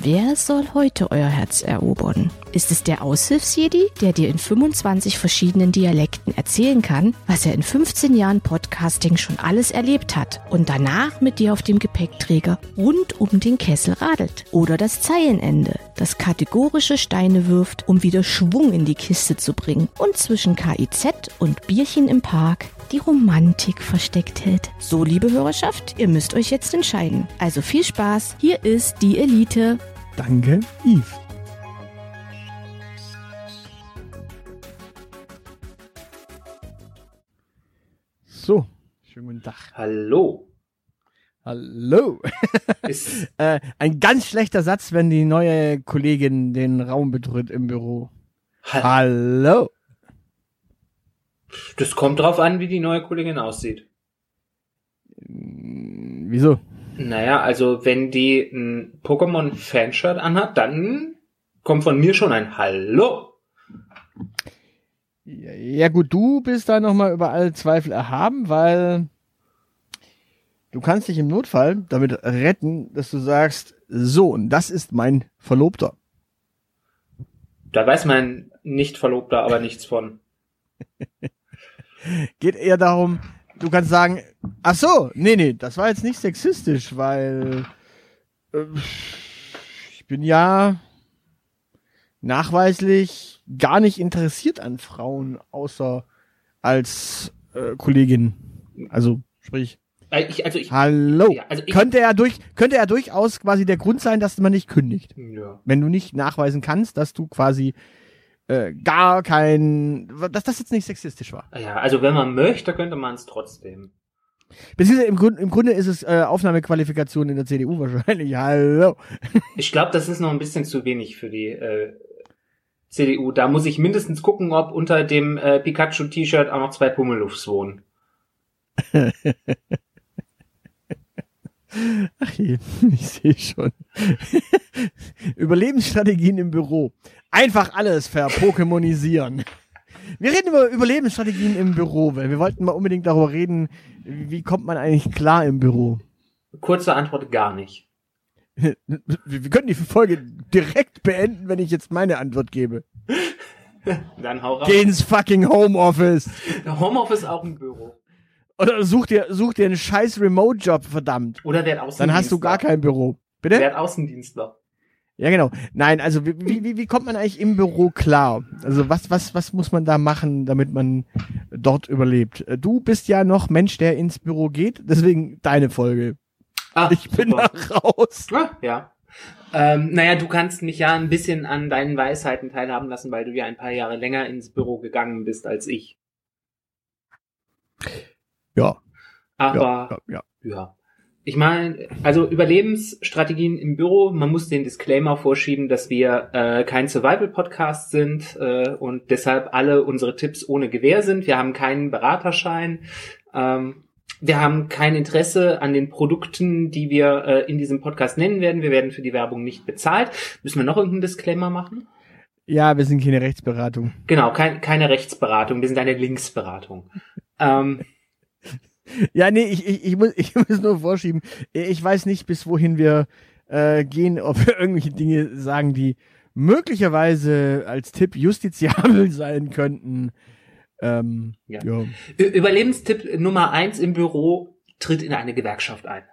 Wer soll heute euer Herz erobern? Ist es der Aushilfsjedi, der dir in 25 verschiedenen Dialekten erzählen kann, was er in 15 Jahren Podcasting schon alles erlebt hat und danach mit dir auf dem Gepäckträger rund um den Kessel radelt? Oder das Zeilenende, das kategorische Steine wirft, um wieder Schwung in die Kiste zu bringen und zwischen KIZ und Bierchen im Park die Romantik versteckt hält. So, liebe Hörerschaft, ihr müsst euch jetzt entscheiden. Also viel Spaß, hier ist die Elite. Danke, Yves. So, schönen guten Tag. Hallo. Hallo. Ist, äh, ein ganz schlechter Satz, wenn die neue Kollegin den Raum betritt im Büro. ha Hallo. Das kommt drauf an, wie die neue Kollegin aussieht. Hm, Wieso? Naja, also wenn die ein Pokémon-Fanshirt anhat, dann kommt von mir schon ein Hallo. Ja, ja gut, du bist da nochmal über alle Zweifel erhaben, weil du kannst dich im Notfall damit retten, dass du sagst, so, und das ist mein Verlobter. Da weiß mein Nicht-Verlobter aber nichts von. Geht eher darum, du kannst sagen, ach so, nee, nee, das war jetzt nicht sexistisch, weil äh, ich bin ja nachweislich gar nicht interessiert an Frauen, außer als äh, Kollegin. Also, sprich, Äh, Ich, also ich, hallo. Ja, also ich- könnte er durch, könnte er durchaus quasi der Grund sein, dass man nicht kündigt. ja. Wenn du nicht nachweisen kannst, dass du quasi äh, gar kein, dass das jetzt nicht sexistisch war. ja, also wenn man möchte, könnte man es trotzdem. Beziehungsweise im, Grund, im Grunde ist es äh, Aufnahmequalifikation in der CDU wahrscheinlich. Hallo. Ich glaube, das ist noch ein bisschen zu wenig für die äh, CDU. Da muss ich mindestens gucken, ob unter dem äh, Pikachu-T-Shirt auch noch zwei Pummeluffs wohnen. Ach je, ich sehe schon. Überlebensstrategien im Büro. Einfach alles verpokemonisieren. Wir reden über Überlebensstrategien im Büro, weil wir wollten mal unbedingt darüber reden, wie kommt man eigentlich klar im Büro. Kurze Antwort, gar nicht. Wir können die Folge direkt beenden, wenn ich jetzt meine Antwort gebe. Dann hau raus. Geh ins fucking Homeoffice. Homeoffice auch im Büro. Oder such dir, such dir einen scheiß Remote-Job, verdammt. Oder werd Außendienstler. Dann hast du gar kein Büro. Bitte? Werd Außendienstler. Ja, genau. Nein, also wie, wie, wie- kommt man eigentlich im Büro klar? Also was, was, was muss man da machen, damit man dort überlebt? Du bist ja noch Mensch, der ins Büro geht, deswegen deine Folge. Ah, Ich bin super. da raus. Ah, ja. Ähm, naja, du kannst mich ja ein bisschen an deinen Weisheiten teilhaben lassen, weil du ja ein paar Jahre länger ins Büro gegangen bist als ich. Ja, Aber ja, ja, ja. Ja. Ich meine, also Überlebensstrategien im Büro, man muss den Disclaimer vorschieben, dass wir äh, kein Survival-Podcast sind äh, und deshalb alle unsere Tipps ohne Gewähr sind. Wir haben keinen Beraterschein. Ähm, wir haben kein Interesse an den Produkten, die wir äh, in diesem Podcast nennen werden. Wir werden für die Werbung nicht bezahlt. Müssen wir noch irgendeinen Disclaimer machen? Ja, wir sind keine Rechtsberatung. Genau, kein, keine Rechtsberatung. Wir sind eine Linksberatung. ähm, Ja, nee, ich, ich, ich, muss, ich muss nur vorschieben. Ich weiß nicht, bis wohin wir äh, gehen, ob wir irgendwelche Dinge sagen, die möglicherweise als Tipp justiziabel sein könnten. Ähm, Ja. ja. Überlebenstipp Nummer eins im Büro, tritt in eine Gewerkschaft ein.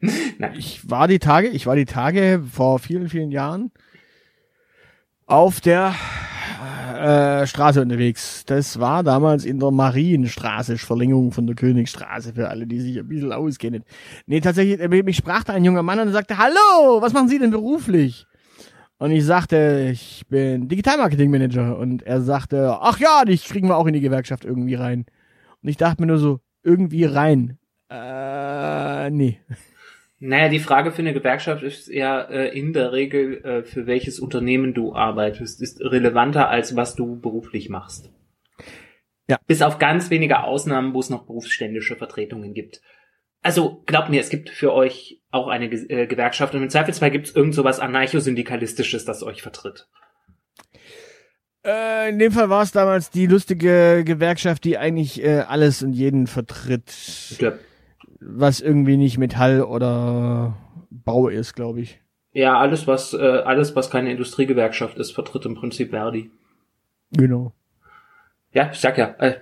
Nein. Ich war die Tage, ich war die Tage vor vielen, vielen Jahren auf der äh, Straße unterwegs. Das war damals in der Marienstraße, Verlängerung von der Königstraße, für alle, die sich ein bisschen auskennen. Nee, tatsächlich, äh, mich sprach da ein junger Mann und sagte, hallo, was machen Sie denn beruflich? Und ich sagte, ich bin Digitalmarketing-Manager. Und er sagte, ach ja, dich kriegen wir auch in die Gewerkschaft irgendwie rein. Und ich dachte mir nur so, irgendwie rein. Äh, nee. Naja, die Frage für eine Gewerkschaft ist ja äh, in der Regel, äh, für welches Unternehmen du arbeitest, ist relevanter als was du beruflich machst. Ja. Bis auf ganz wenige Ausnahmen, wo es noch berufsständische Vertretungen gibt. Also glaubt mir, es gibt für euch auch eine Ge äh, Gewerkschaft und im Zweifelsfall gibt es irgend sowas anarchosyndikalistisches, das euch vertritt. Äh, in dem Fall war es damals die lustige Gewerkschaft, die eigentlich äh, alles und jeden vertritt, Ja. Was irgendwie nicht Metall oder Bau ist, glaube ich. Ja, alles was äh, alles was keine Industriegewerkschaft ist, vertritt im Prinzip Verdi. Genau. Ja, ich sag ja, äh,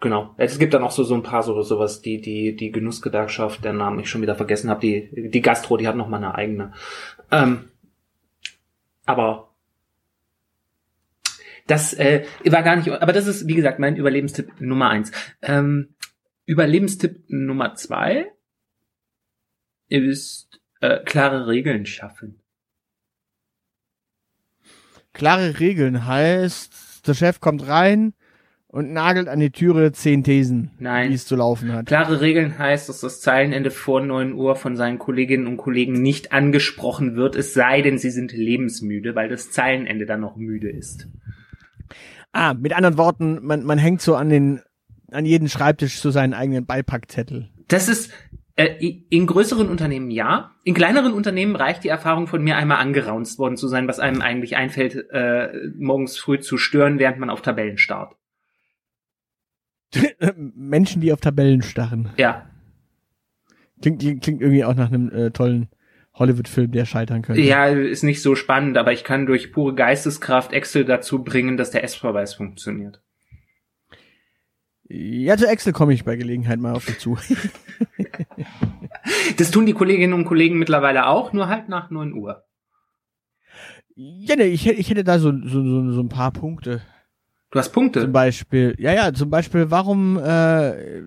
genau. Es gibt da noch so so ein paar so sowas, die die die Genussgewerkschaft, der Namen ich schon wieder vergessen habe, die die Gastro, die hat noch mal eine eigene. Ähm, aber das äh, war gar nicht, aber das ist wie gesagt mein Überlebenstipp Nummer eins. Ähm, Überlebenstipp Nummer zwei ist äh, klare Regeln schaffen. Klare Regeln heißt, der Chef kommt rein und nagelt an die Türe zehn Thesen, Nein. wie es zu laufen hat. Klare Regeln heißt, dass das Zeilenende vor 9 Uhr von seinen Kolleginnen und Kollegen nicht angesprochen wird, es sei denn, sie sind lebensmüde, weil das Zeilenende dann noch müde ist. Ah, mit anderen Worten, man, man hängt so an den, an jeden Schreibtisch so seinen eigenen Beipackzettel. Das ist äh, in größeren Unternehmen ja. In kleineren Unternehmen reicht die Erfahrung von mir einmal angeraunzt worden zu sein, was einem eigentlich einfällt, äh, morgens früh zu stören, während man auf Tabellen starrt. Menschen, die auf Tabellen starren. Ja. Klingt, klingt irgendwie auch nach einem äh, tollen Hollywood-Film, der scheitern könnte. Ja, ist nicht so spannend, aber ich kann durch pure Geisteskraft Excel dazu bringen, dass der S-Verweis funktioniert. Ja, zu Excel komme ich bei Gelegenheit mal auf dich zu. Das tun die Kolleginnen und Kollegen mittlerweile auch, nur halt nach 9 Uhr. ja, ne, ich, hätte- ich hätte da so, so, so, so ein paar Punkte. Du hast Punkte. Zum Beispiel, ja, ja, zum Beispiel, warum äh,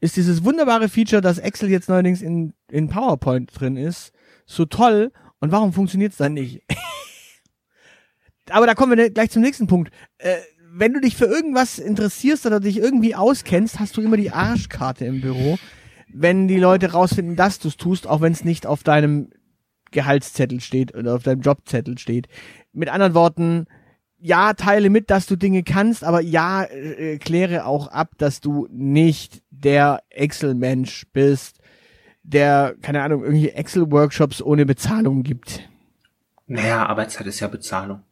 ist dieses wunderbare Feature, dass Excel jetzt neuerdings in, in PowerPoint drin ist, so toll und warum funktioniert es dann nicht? Aber da kommen wir gleich zum nächsten Punkt. Äh, wenn du dich für irgendwas interessierst oder dich irgendwie auskennst, hast du immer die Arschkarte im Büro, wenn die Leute rausfinden, dass du es tust, auch wenn es nicht auf deinem Gehaltszettel steht oder auf deinem Jobzettel steht. Mit anderen Worten, ja, teile mit, dass du Dinge kannst, aber ja, äh, kläre auch ab, dass du nicht der Excel-Mensch bist, der, keine Ahnung, irgendwie Excel-Workshops ohne Bezahlung gibt. Naja, Arbeitszeit ist ja Bezahlung.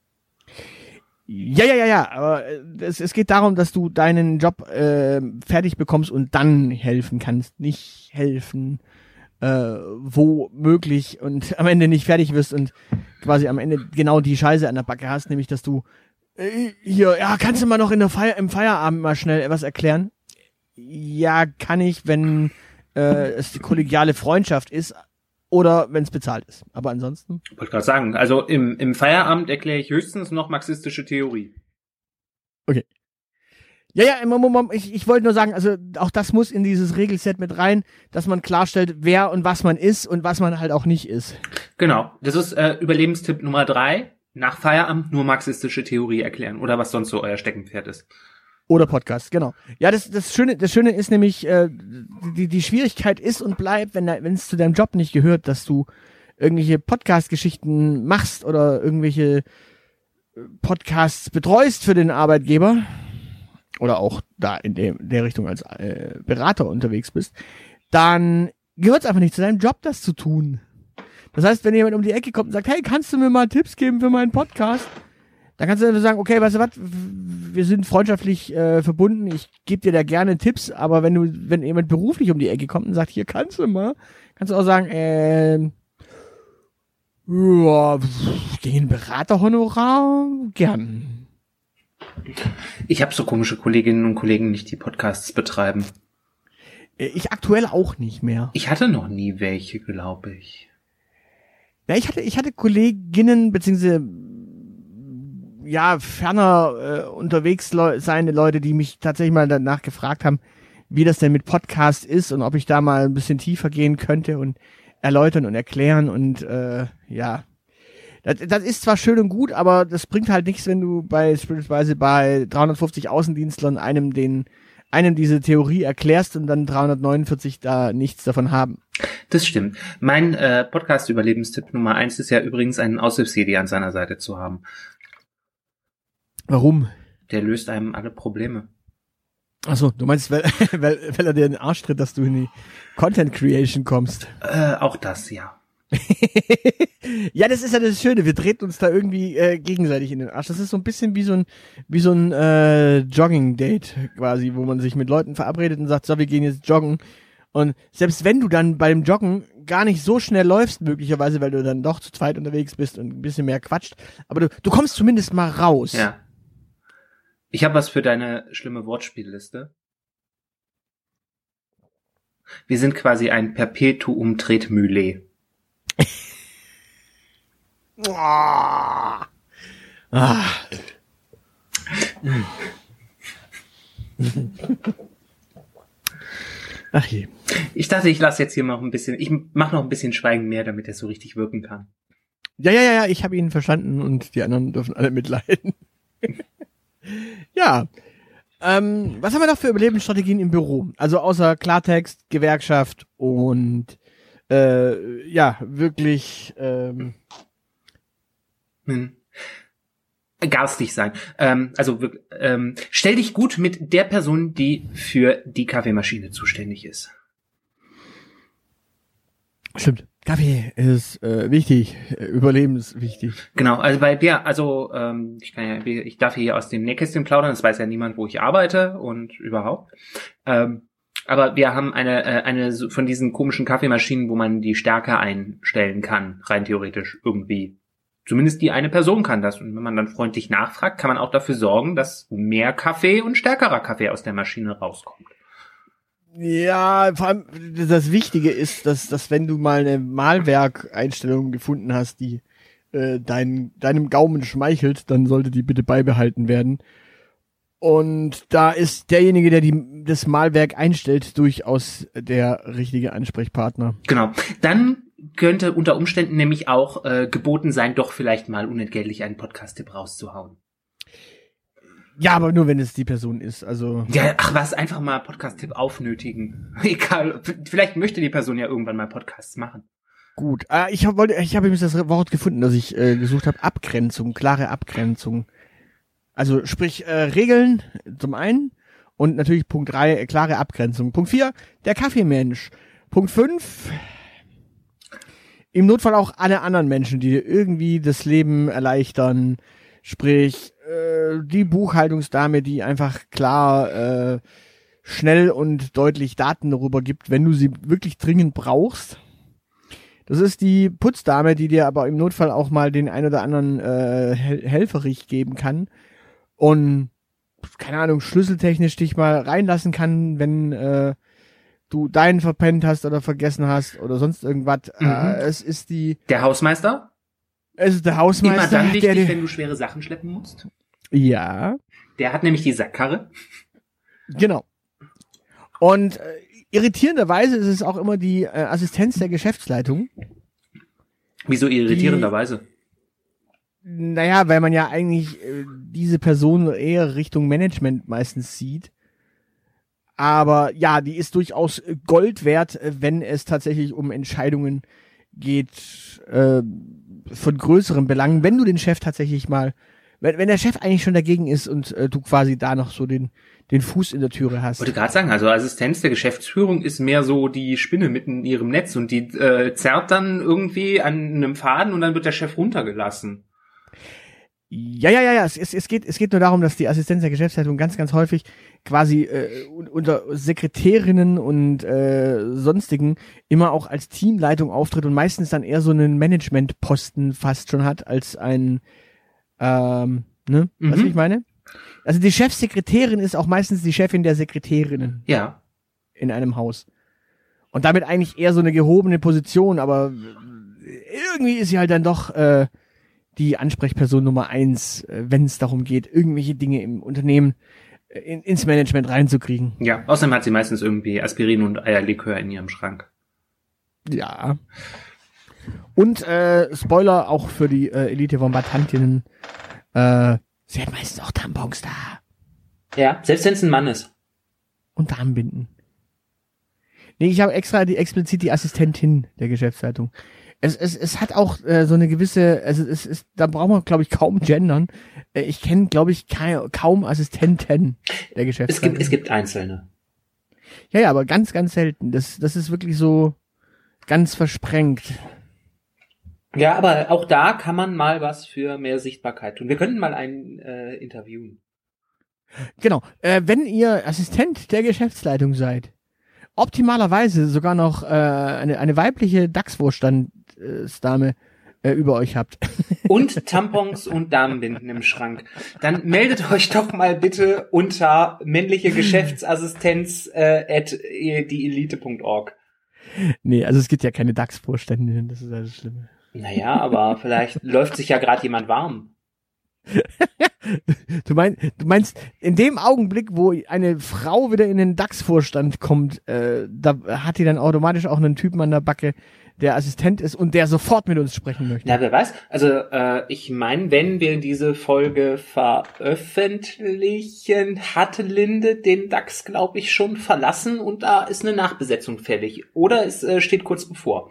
Ja, ja, ja, ja, aber äh, es, es geht darum, dass du deinen Job äh, fertig bekommst und dann helfen kannst, nicht helfen, äh, wo möglich und am Ende nicht fertig wirst und quasi am Ende genau die Scheiße an der Backe hast, nämlich dass du äh, hier, ja, kannst du mal noch in der Feier, im Feierabend mal schnell was erklären? Ja, kann ich, wenn äh, es die kollegiale Freundschaft ist oder wenn es bezahlt ist. Aber ansonsten. Wollte gerade sagen, also im, im Feierabend erkläre ich höchstens noch marxistische Theorie. Ja, ja, im Moment, ich, ich wollte nur sagen, also auch das muss in dieses Regelset mit rein, dass man klarstellt, wer und was man ist und was man halt auch nicht ist. Genau, das ist äh, Überlebenstipp Nummer drei. Nach Feierabend nur marxistische Theorie erklären oder was sonst so euer Steckenpferd ist. Oder Podcast, genau. Ja, das, das Schöne, das Schöne ist nämlich, äh, die, die Schwierigkeit ist und bleibt, wenn es zu deinem Job nicht gehört, dass du irgendwelche Podcast-Geschichten machst oder irgendwelche äh, Podcasts betreust für den Arbeitgeber oder auch da in dem, der Richtung als äh, Berater unterwegs bist, dann gehört es einfach nicht zu deinem Job, das zu tun. Das heißt, wenn jemand um die Ecke kommt und sagt, hey, kannst du mir mal Tipps geben für meinen Podcast? Dann kannst du einfach sagen, okay, weißt du was, wir sind freundschaftlich äh, verbunden, ich gebe dir da gerne Tipps, aber wenn du, wenn jemand beruflich um die Ecke kommt und sagt, hier kannst du mal, kannst du auch sagen, ähm, ja, gegen Beraterhonorar gern. Ich habe so komische Kolleginnen und Kollegen nicht, die Podcasts betreiben. Äh, Ich aktuell auch nicht mehr. Ich hatte noch nie welche, glaube ich. Ja, ich hatte, ich hatte Kolleginnen, beziehungsweise ja, ferner äh, unterwegs leu seine Leute, die mich tatsächlich mal danach gefragt haben, wie das denn mit Podcast ist und ob ich da mal ein bisschen tiefer gehen könnte und erläutern und erklären und äh, ja. Das, das ist zwar schön und gut, aber das bringt halt nichts, wenn du bei beispielsweise bei 350 Außendienstlern einem den einem diese Theorie erklärst und dann 349 da nichts davon haben. Das stimmt. Mein äh, Podcast-Überlebenstipp Nummer eins ist ja übrigens einen Aushilfs-CD an seiner Seite zu haben. Warum? Der löst einem alle Probleme. Achso, du meinst, weil, weil, weil er dir in den Arsch tritt, dass du in die Content Creation kommst. Äh, auch das, ja. ja, das ist ja das Schöne. Wir treten uns da irgendwie äh, gegenseitig in den Arsch. Das ist so ein bisschen wie so ein wie so ein äh, Jogging-Date quasi, wo man sich mit Leuten verabredet und sagt, so, wir gehen jetzt joggen. Und selbst wenn du dann beim Joggen gar nicht so schnell läufst, möglicherweise, weil du dann doch zu zweit unterwegs bist und ein bisschen mehr quatscht, aber du, du kommst zumindest mal raus. Ja. Ich habe was für deine schlimme Wortspielliste. Wir sind quasi ein Perpetuum Tretmühle. Ah. Ach je. Ich dachte, ich lasse jetzt hier noch ein bisschen, ich mache noch ein bisschen Schweigen mehr, damit er so richtig wirken kann. Ja, ja, ja, ja, ich habe ihn verstanden und die anderen dürfen alle mitleiden. ja. Ähm, was haben wir noch für Überlebensstrategien im Büro? Also außer Klartext, Gewerkschaft und äh, ja, wirklich ähm, hm. Garstig sein. Ähm, also ähm, stell dich gut mit der Person, die für die Kaffeemaschine zuständig ist. Stimmt. Kaffee ist äh, wichtig, überlebenswichtig. Genau, also bei dir, also ähm, ich kann ja, ich darf hier aus dem Nähkästchen plaudern, das weiß ja niemand, wo ich arbeite und überhaupt. Ähm, aber wir haben eine, äh, eine von diesen komischen Kaffeemaschinen, wo man die Stärke einstellen kann, rein theoretisch irgendwie. Zumindest die eine Person kann das. Und wenn man dann freundlich nachfragt, kann man auch dafür sorgen, dass mehr Kaffee und stärkerer Kaffee aus der Maschine rauskommt. Ja, vor allem das Wichtige ist, dass, dass wenn du mal eine Malwerkeinstellung gefunden hast, die äh, dein, deinem Gaumen schmeichelt, dann sollte die bitte beibehalten werden. Und da ist derjenige, der die, das Malwerk einstellt, durchaus der richtige Ansprechpartner. Genau. Dann könnte unter Umständen nämlich auch äh, geboten sein, doch vielleicht mal unentgeltlich einen Podcast-Tipp rauszuhauen. Ja, aber nur wenn es die Person ist, also. Ja, ach was, einfach mal Podcast-Tipp aufnötigen. Egal, vielleicht möchte die Person ja irgendwann mal Podcasts machen. Gut, äh, ich wollte, ich habe übrigens das Wort gefunden, das ich äh, gesucht habe, Abgrenzung, klare Abgrenzung. Also sprich äh, Regeln zum einen und natürlich Punkt drei äh, klare Abgrenzung. Punkt vier der Kaffeemensch. Punkt fünf im Notfall auch alle anderen Menschen, die dir irgendwie das Leben erleichtern. Sprich, äh, die Buchhaltungsdame, die einfach klar äh, schnell und deutlich Daten darüber gibt, wenn du sie wirklich dringend brauchst. Das ist die Putzdame, die dir aber im Notfall auch mal den ein oder anderen äh, Hel Helferich geben kann und keine Ahnung, schlüsseltechnisch dich mal reinlassen kann, wenn äh, du deinen verpennt hast oder vergessen hast oder sonst irgendwas. Mhm. Äh, es ist die. Der Hausmeister? Es ist der Hausmeister. Immer dann wichtig, der, wenn du schwere Sachen schleppen musst. Ja. Der hat nämlich die Sackkarre. Genau. Und äh, irritierenderweise ist es auch immer die äh, Assistenz der Geschäftsleitung. Wieso irritierenderweise? Naja, weil man ja eigentlich äh, diese Person eher Richtung Management meistens sieht. Aber ja, die ist durchaus Gold wert, äh, wenn es tatsächlich um Entscheidungen geht äh, von größeren Belangen. Wenn du den Chef tatsächlich mal, wenn, wenn der Chef eigentlich schon dagegen ist und äh, du quasi da noch so den den Fuß in der Türe hast. Ich wollte gerade sagen, also Assistenz der Geschäftsführung ist mehr so die Spinne mitten in ihrem Netz und die äh, zerrt dann irgendwie an einem Faden und dann wird der Chef runtergelassen. Ja, ja, ja, ja. Es, es, es, geht, es geht nur darum, dass die Assistenz der Geschäftsleitung ganz, ganz häufig quasi äh, unter Sekretärinnen und äh, sonstigen immer auch als Teamleitung auftritt und meistens dann eher so einen Managementposten fast schon hat als ein, ähm, ne, mhm. was ich meine? Also die Chefsekretärin ist auch meistens die Chefin der Sekretärinnen. Ja. In einem Haus. Und damit eigentlich eher so eine gehobene Position, aber irgendwie ist sie halt dann doch äh, die Ansprechperson Nummer eins, äh, wenn es darum geht, irgendwelche Dinge im Unternehmen äh, in, ins Management reinzukriegen. Ja, außerdem hat sie meistens irgendwie Aspirin und Eierlikör in ihrem Schrank. Ja. Und äh, Spoiler auch für die äh, Elite-Bombardantinnen, äh, sie hat meistens auch Tampons da. Ja, selbst wenn es ein Mann ist. Und Darmbinden. Nee, ich habe extra die explizit die Assistentin der Geschäftsleitung es, es, es hat auch äh, so eine gewisse, also es ist, da braucht man, glaube ich, kaum gendern. Äh, ich kenne, glaube ich, kein, kaum Assistenten der Geschäftsleitung. Es gibt, es gibt einzelne. Ja, ja, aber ganz, ganz selten. Das, das ist wirklich so ganz versprengt. Ja, aber auch da kann man mal was für mehr Sichtbarkeit tun. Wir könnten mal einen äh, interviewen. Genau. Äh, wenn ihr Assistent der Geschäftsleitung seid, optimalerweise sogar noch äh, eine, eine weibliche DAX-Vorstandsdame äh, über euch habt. Und Tampons und Damenbinden im Schrank. Dann meldet euch doch mal bitte unter männliche Geschäftsassistenz äh, at dieelite.org. Nee, also es gibt ja keine DAX-Vorständinnen, das ist alles Schlimme. Naja, aber vielleicht läuft sich ja gerade jemand warm. du, mein, du meinst, in dem Augenblick, wo eine Frau wieder in den DAX-Vorstand kommt, äh, da hat die dann automatisch auch einen Typen an der Backe, der Assistent ist und der sofort mit uns sprechen möchte. Na, wer weiß. Also äh, ich meine, wenn wir diese Folge veröffentlichen, hat Linde den DAX, glaube ich, schon verlassen und da ist eine Nachbesetzung fällig. Oder es äh, steht kurz bevor.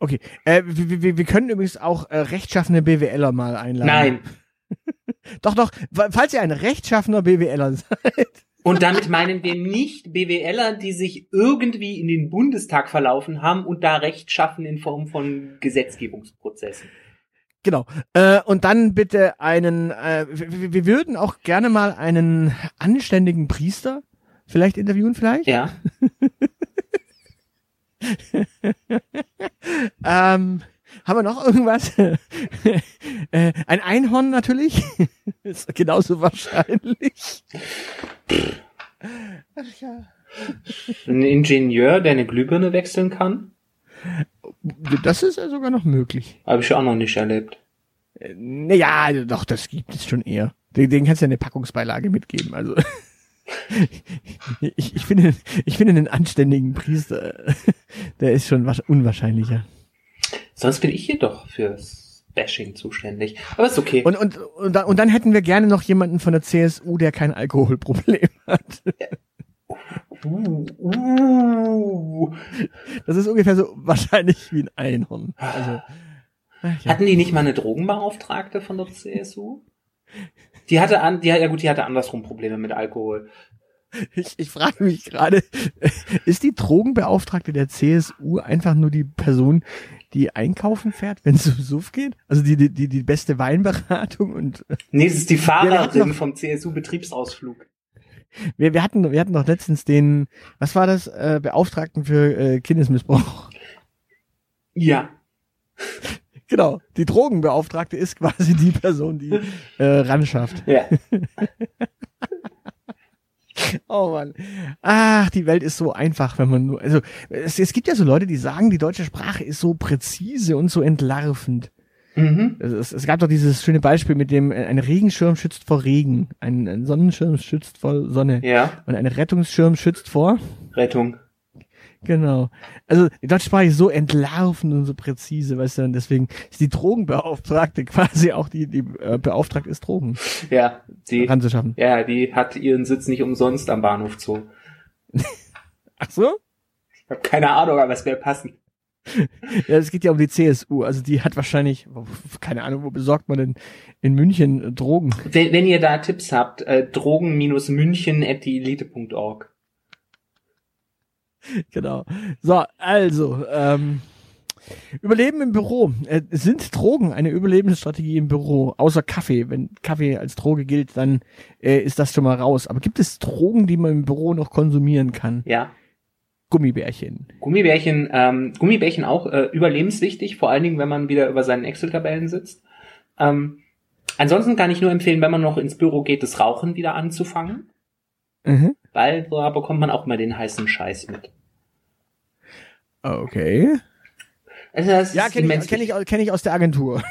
Okay, äh, wir, wir, wir können übrigens auch äh, rechtschaffene BWLer mal einladen. Nein. doch, doch, falls ihr ein rechtschaffener BWLer seid. Und damit meinen wir nicht BWLer, die sich irgendwie in den Bundestag verlaufen haben und da Recht schaffen in Form von Gesetzgebungsprozessen. Genau. Äh, und dann bitte einen, äh, wir, wir würden auch gerne mal einen anständigen Priester vielleicht interviewen, vielleicht. Ja. ähm, haben wir noch irgendwas? äh, ein Einhorn natürlich. ist genauso wahrscheinlich. Ach ja. Ein Ingenieur, der eine Glühbirne wechseln kann? Das ist ja sogar noch möglich. Habe ich auch noch nicht erlebt. Äh, naja, doch, das gibt es schon eher. Den, den kannst du ja eine Packungsbeilage mitgeben. Also ich, ich, finde, ich finde einen anständigen Priester, der ist schon unwahrscheinlicher. Sonst bin ich hier doch fürs Bashing zuständig. Aber ist okay. Und, und, und, dann, und dann hätten wir gerne noch jemanden von der CSU, der kein Alkoholproblem hat. Uh, uh. Das ist ungefähr so wahrscheinlich wie ein Einhorn. Also, ja. Hatten die nicht mal eine Drogenbeauftragte von der CSU? Die hatte an, die, ja gut, die hatte andersrum Probleme mit Alkohol. Ich, ich frage mich gerade, ist die Drogenbeauftragte der CSU einfach nur die Person, die einkaufen fährt, wenn es um Suff geht? Also die, die, die beste Weinberatung und. Nee, es ist die Fahrerin vom CSU-Betriebsausflug. Wir, wir hatten, wir hatten doch letztens den, was war das, äh, Beauftragten für äh, Kindesmissbrauch. Ja. Genau, die Drogenbeauftragte ist quasi die Person, die äh, ranschafft. Ja. Oh Mann. Ach, die Welt ist so einfach, wenn man nur. Also es, es gibt ja so Leute, die sagen, die deutsche Sprache ist so präzise und so entlarvend. Mhm. Es, es, gab doch dieses schöne Beispiel mit dem, ein Regenschirm schützt vor Regen, ein, ein Sonnenschirm schützt vor Sonne. Ja. Und ein Rettungsschirm schützt vor Rettung. Genau. Also die deutsche Sprache ist so entlarvend und so präzise, weißt du, und deswegen ist die Drogenbeauftragte quasi auch die, die äh, beauftragt ist, Drogen ja, die, ranzuschaffen. Ja, die hat ihren Sitz nicht umsonst am Bahnhof Zoo. Ach so? Ich habe keine Ahnung, aber es wäre passend. ja, es geht ja um die CSU. Also die hat wahrscheinlich, keine Ahnung, wo besorgt man denn in München Drogen? Wenn, wenn ihr da Tipps habt, äh, drogen-münchen at dieelite.org. genau. So, also, ähm, Überleben im Büro. Äh, sind Drogen eine Überlebensstrategie im Büro? Außer Kaffee. Wenn Kaffee als Droge gilt, dann äh, ist das schon mal raus. Aber gibt es Drogen, die man im Büro noch konsumieren kann? Ja. Gummibärchen. Gummibärchen, ähm, Gummibärchen auch äh, überlebenswichtig, vor allen Dingen, wenn man wieder über seinen Excel-Tabellen sitzt. Ähm, ansonsten kann ich nur empfehlen, wenn man noch ins Büro geht, das Rauchen wieder anzufangen. Mhm. Weil da bekommt man auch mal den heißen Scheiß mit. Okay. Also das ja, kenne ich, kenn ich, kenn ich aus der Agentur.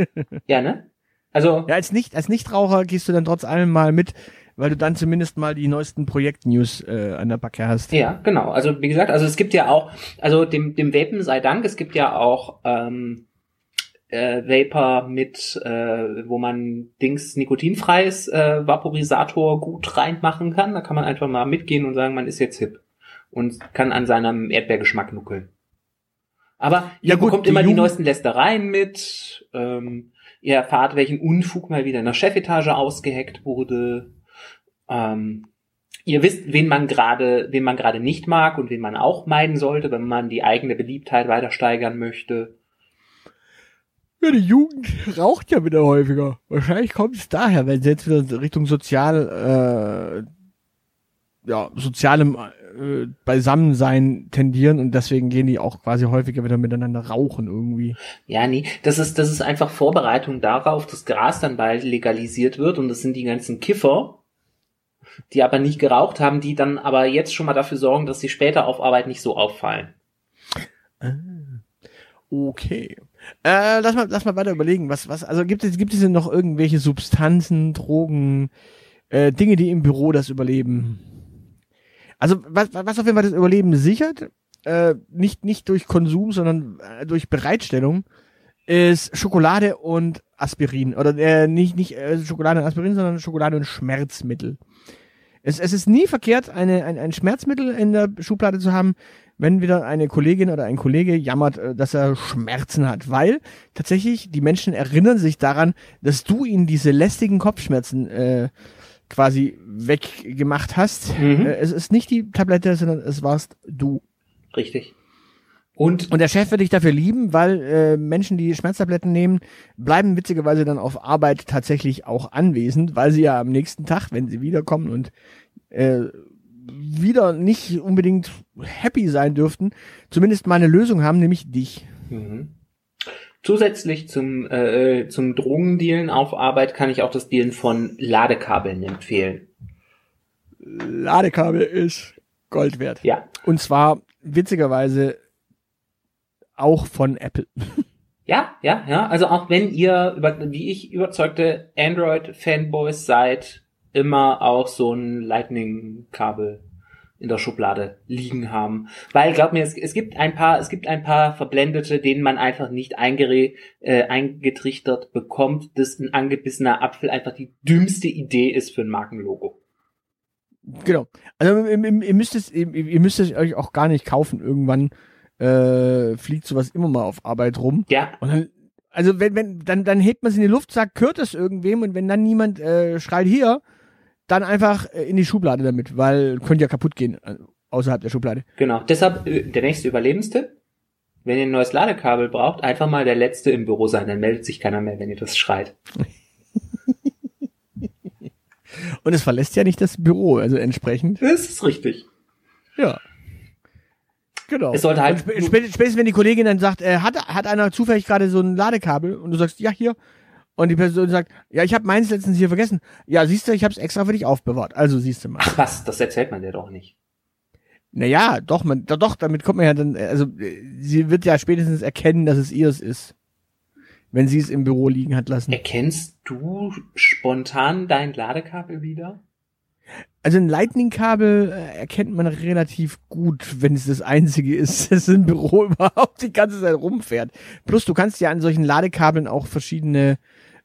ja, ne? Also. Ja, als nicht als Nichtraucher gehst du dann trotz allem mal mit, weil du dann zumindest mal die neuesten Projekt-News äh, an der Backe hast. Ja, genau. Also wie gesagt, also es gibt ja auch, also dem dem Vapen sei Dank, es gibt ja auch ähm, äh, Vapor mit, äh, wo man Dings nikotinfreies äh, Vaporisator gut reinmachen kann. Da kann man einfach mal mitgehen und sagen, man ist jetzt hip und kann an seinem Erdbeergeschmack nuckeln. Aber ihr ja, gut, bekommt die immer Jugend die neuesten Lästereien mit. Ähm, ihr erfahrt, welchen Unfug mal wieder in der Chefetage ausgeheckt wurde. Ähm, ihr wisst, wen man gerade, wen man gerade nicht mag und wen man auch meiden sollte, wenn man die eigene Beliebtheit weiter steigern möchte. Ja, die Jugend raucht ja wieder häufiger. Wahrscheinlich kommt es daher, wenn sie jetzt wieder Richtung sozial, äh, ja, sozialem äh, Beisammensein tendieren und deswegen gehen die auch quasi häufiger wieder miteinander rauchen irgendwie. Ja, nee, das ist, das ist einfach Vorbereitung darauf, dass Gras dann bald legalisiert wird und das sind die ganzen Kiffer, die aber nicht geraucht haben, die dann aber jetzt schon mal dafür sorgen, dass sie später auf Arbeit nicht so auffallen. Ah, okay. Äh, lass mal, lass mal weiter überlegen. Was, was, also gibt es, gibt es denn noch irgendwelche Substanzen, Drogen, äh, Dinge, die im Büro das überleben? Also, was, was auf jeden Fall das Überleben sichert, äh, nicht, nicht durch Konsum, sondern äh, durch Bereitstellung, ist Schokolade und Aspirin. Oder äh, nicht, nicht äh, Schokolade und Aspirin, sondern Schokolade und Schmerzmittel. Es, es ist nie verkehrt, eine, ein, ein Schmerzmittel in der Schublade zu haben, wenn wieder eine Kollegin oder ein Kollege jammert, äh, dass er Schmerzen hat, weil tatsächlich die Menschen erinnern sich daran, dass du ihnen diese lästigen Kopfschmerzen äh, quasi weggemacht hast. Mhm. Äh, es ist nicht die Tablette, sondern es warst du. Richtig. Und, Und der Chef wird dich dafür lieben, weil äh, Menschen, die Schmerztabletten nehmen, bleiben witzigerweise dann auf Arbeit tatsächlich auch anwesend, weil sie ja am nächsten Tag, wenn sie wiederkommen und äh, wieder nicht unbedingt happy sein dürften, zumindest mal eine Lösung haben, nämlich dich. Mhm. Zusätzlich zum, äh, zum Drogendealen auf Arbeit kann ich auch das Dealen von Ladekabeln empfehlen. Ladekabel ist Gold wert. Ja. Und zwar witzigerweise auch von Apple. Ja, ja, ja. Also auch wenn ihr, über, wie ich, überzeugte Android-Fanboys seid, immer auch so ein Lightning-Kabel in der Schublade liegen haben. Weil, glaub mir, es, es gibt ein paar, es gibt ein paar Verblendete, denen man einfach nicht eingere, äh, eingetrichtert bekommt, dass ein angebissener Apfel einfach die dümmste Idee ist für ein Markenlogo. Genau. Also ihr, ihr, ihr müsst es, ihr, ihr müsst es euch auch gar nicht kaufen. Irgendwann äh, fliegt sowas immer mal auf Arbeit rum. Ja, Und dann, also wenn, wenn, dann, dann hebt man es in die Luft, sagt, gehört es irgendwem und wenn dann niemand äh, schreit hier, dann einfach äh, in die Schublade damit, weil könnte ja kaputt gehen äh, außerhalb der Schublade. genau. Deshalb äh, der nächste Überlebenstipp. Wenn ihr ein neues Ladekabel braucht, einfach mal der Letzte im Büro sein, dann meldet sich keiner mehr, wenn ihr das schreit. Und es verlässt ja nicht das Büro, also entsprechend. Das ist richtig. Ja. Genau. Es sollte halt- Und spä- spä- spätestens wenn die Kollegin dann sagt, äh, hat, hat einer zufällig gerade so ein Ladekabel und du sagst, ja, hier. Und die Person sagt, ja, ich habe meins letztens hier vergessen. Ja, siehst du, ich habe es extra für dich aufbewahrt. Also siehst du mal. Ach was, das erzählt man dir doch nicht. Naja, doch, man, doch, damit kommt man ja dann, also äh, sie wird ja spätestens erkennen, dass es ihrs ist. Wenn sie es im Büro liegen hat lassen. Erkennst du spontan dein Ladekabel wieder? Also ein Lightning-Kabel äh, erkennt man relativ gut, wenn es das einzige ist, das im Büro überhaupt die ganze Zeit rumfährt. Plus du kannst ja an solchen Ladekabeln auch verschiedene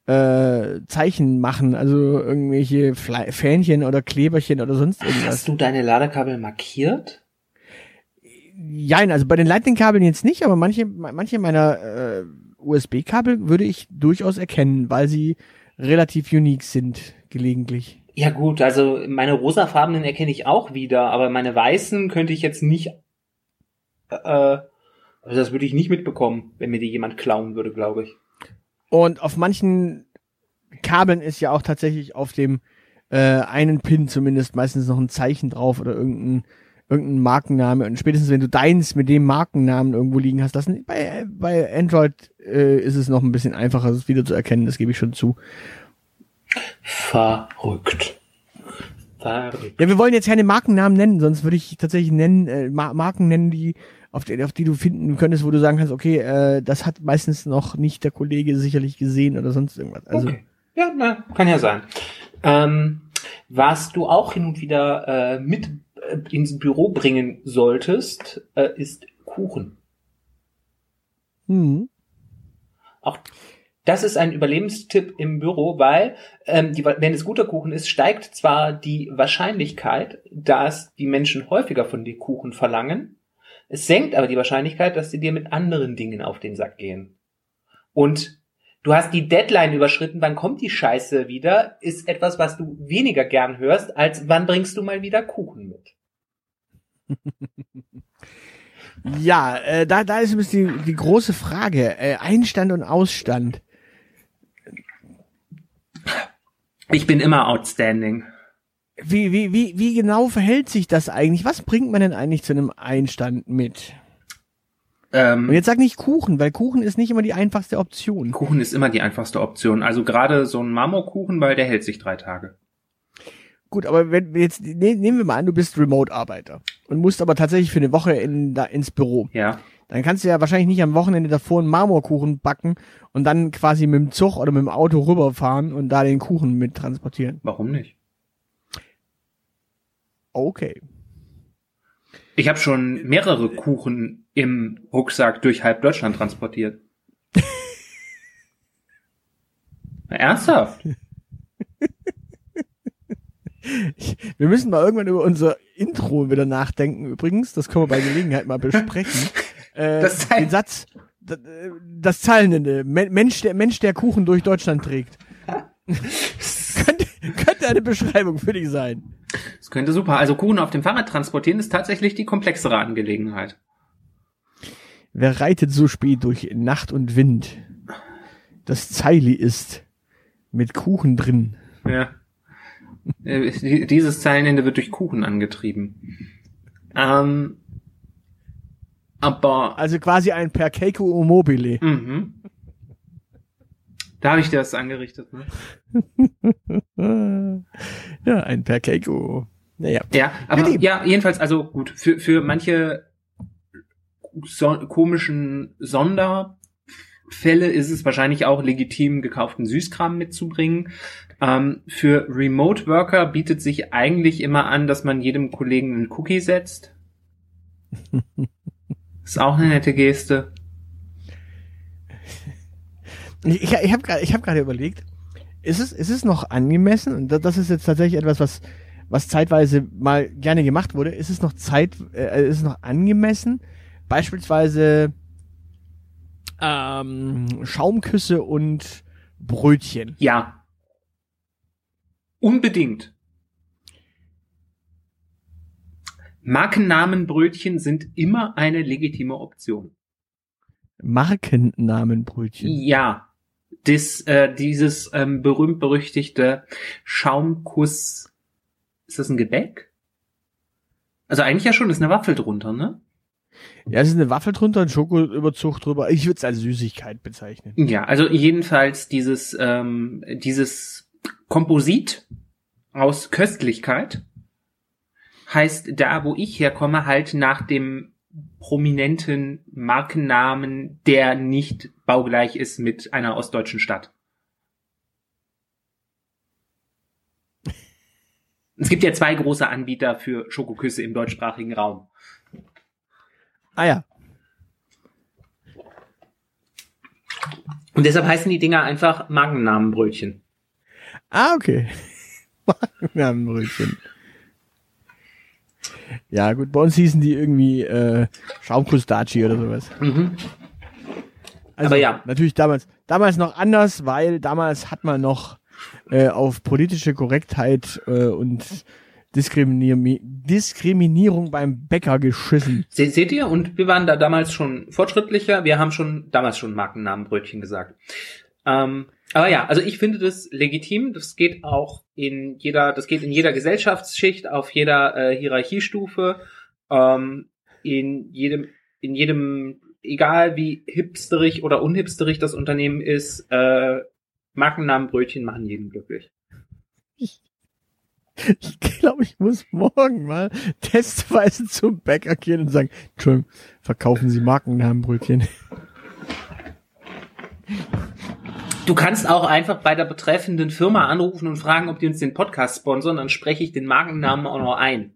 äh, Zeichen machen, also irgendwelche Fle Fähnchen oder Kleberchen oder sonst irgendwas. Hast du deine Ladekabel markiert? Jein, also bei den Lightning-Kabeln jetzt nicht, aber manche, manche meiner äh, USB-Kabel würde ich durchaus erkennen, weil sie relativ unique sind, gelegentlich. Ja gut, also meine rosafarbenen erkenne ich auch wieder, aber meine weißen könnte ich jetzt nicht. Äh, also das würde ich nicht mitbekommen, wenn mir die jemand klauen würde, glaube ich. Und auf manchen Kabeln ist ja auch tatsächlich auf dem äh, einen Pin zumindest meistens noch ein Zeichen drauf oder irgendein, irgendein Markenname. Und spätestens wenn du deins mit dem Markennamen irgendwo liegen hast lassen, bei, bei Android äh, ist es noch ein bisschen einfacher, es wieder zu erkennen, das gebe ich schon zu. Verrückt. Verrückt. Ja, wir wollen jetzt keine Markennamen nennen, sonst würde ich tatsächlich nennen, äh, Mar Marken nennen, die auf, die, auf die du finden könntest, wo du sagen kannst, okay, äh, das hat meistens noch nicht der Kollege sicherlich gesehen oder sonst irgendwas. Also okay. Ja, na, kann ja sein. Ähm, was du auch hin und wieder äh, mit äh, ins Büro bringen solltest, äh, ist Kuchen. hm. Auch das ist ein Überlebenstipp im Büro, weil ähm, die, wenn es guter Kuchen ist, steigt zwar die Wahrscheinlichkeit, dass die Menschen häufiger von dir Kuchen verlangen, es senkt aber die Wahrscheinlichkeit, dass sie dir mit anderen Dingen auf den Sack gehen. Und du hast die Deadline überschritten, wann kommt die Scheiße wieder, ist etwas, was du weniger gern hörst, als wann bringst du mal wieder Kuchen mit. Ja, äh, da, da ist ein bisschen die, die große Frage. Äh, Einstand und Ausstand. Ich bin immer outstanding. Wie, wie, wie, wie genau verhält sich das eigentlich? Was bringt man denn eigentlich zu einem Einstand mit? Ähm, Und jetzt sag nicht Kuchen, weil Kuchen ist nicht immer die einfachste Option. Kuchen ist immer die einfachste Option. Also gerade so ein Marmorkuchen, weil der hält sich drei Tage. Gut, aber wenn jetzt ne, nehmen wir mal an, du bist Remote-Arbeiter und musst aber tatsächlich für eine Woche in, da, ins Büro. Ja. Dann kannst du ja wahrscheinlich nicht am Wochenende davor einen Marmorkuchen backen und dann quasi mit dem Zug oder mit dem Auto rüberfahren und da den Kuchen mit transportieren. Warum nicht? Okay. Ich habe schon mehrere Kuchen im Rucksack durch halb Deutschland transportiert. Na, Ernsthaft? Wir müssen mal irgendwann über unser Intro wieder nachdenken übrigens. Das können wir bei Gelegenheit mal besprechen. äh, Das den Satz, das, das Zahlende. Mensch der, Mensch, der Kuchen durch Deutschland trägt. könnte, könnte eine Beschreibung für dich sein. Das könnte super. Also Kuchen auf dem Fahrrad transportieren ist tatsächlich die komplexere Angelegenheit. Wer reitet so spät durch Nacht und Wind? Das Zeili ist mit Kuchen drin. Ja. Äh, die- Dieses Zeilenende wird durch Kuchen angetrieben. Ähm, aber Also quasi ein Perkeiko Mobile. mhm. da habe ich dir das angerichtet. Ne? Ja, ein Perkeiko. Naja. Ja, aber ja, jedenfalls, also gut, für, für manche so, komischen Sonderfälle ist es wahrscheinlich auch legitim, gekauften Süßkram mitzubringen. Ähm, für Remote Worker bietet sich eigentlich immer an, dass man jedem Kollegen einen Cookie setzt. Ist auch eine nette Geste. Ich, ich, ich habe gerade hab gerade überlegt, ist es, ist es noch angemessen, und das- das ist jetzt tatsächlich etwas, was, was zeitweise mal gerne gemacht wurde, ist es noch Zeit, äh, ist es noch angemessen, beispielsweise ähm, Schaumküsse und Brötchen. Ja. Unbedingt. Markennamenbrötchen sind immer eine legitime Option. Markennamenbrötchen. Ja, das, äh, dieses ähm, berühmt-berüchtigte Schaumkuss, ist das ein Gebäck? Also eigentlich ja schon, ist eine Waffel drunter, ne? Ja, es ist eine Waffel drunter, ein Schokoüberzug drüber. Ich würde es als Süßigkeit bezeichnen. Ja, also jedenfalls dieses, ähm, dieses Komposit aus Köstlichkeit heißt da, wo ich herkomme, halt nach dem prominenten Markennamen, der nicht baugleich ist mit einer ostdeutschen Stadt. Es gibt ja zwei große Anbieter für Schokoküsse im deutschsprachigen Raum. Ah ja. Und deshalb heißen die Dinger einfach Markennamenbrötchen. Ah, okay. Markennamenbrötchen. Ja, gut, bei uns hießen die irgendwie äh, Schaumkustachi oder sowas. Mhm. Also, Aber ja. Natürlich damals, damals noch anders, weil damals hat man noch äh, auf politische Korrektheit äh, und Diskriminier Diskriminierung beim Bäcker geschissen. Se seht ihr? Und wir waren da damals schon fortschrittlicher. Wir haben schon damals schon Markennamenbrötchen gesagt. Ähm, aber ja, also ich finde das legitim. Das geht auch in jeder, das geht in jeder Gesellschaftsschicht, auf jeder äh, Hierarchiestufe, ähm, in jedem, in jedem, egal wie hipsterig oder unhipsterig das Unternehmen ist, äh, Markennamenbrötchen machen jeden glücklich. Ich glaube, ich muss morgen mal testweise zum Bäcker gehen und sagen, Entschuldigung, verkaufen Sie Markennamenbrötchen. Du kannst auch einfach bei der betreffenden Firma anrufen und fragen, ob die uns den Podcast sponsern, dann spreche ich den Markennamen auch noch ein.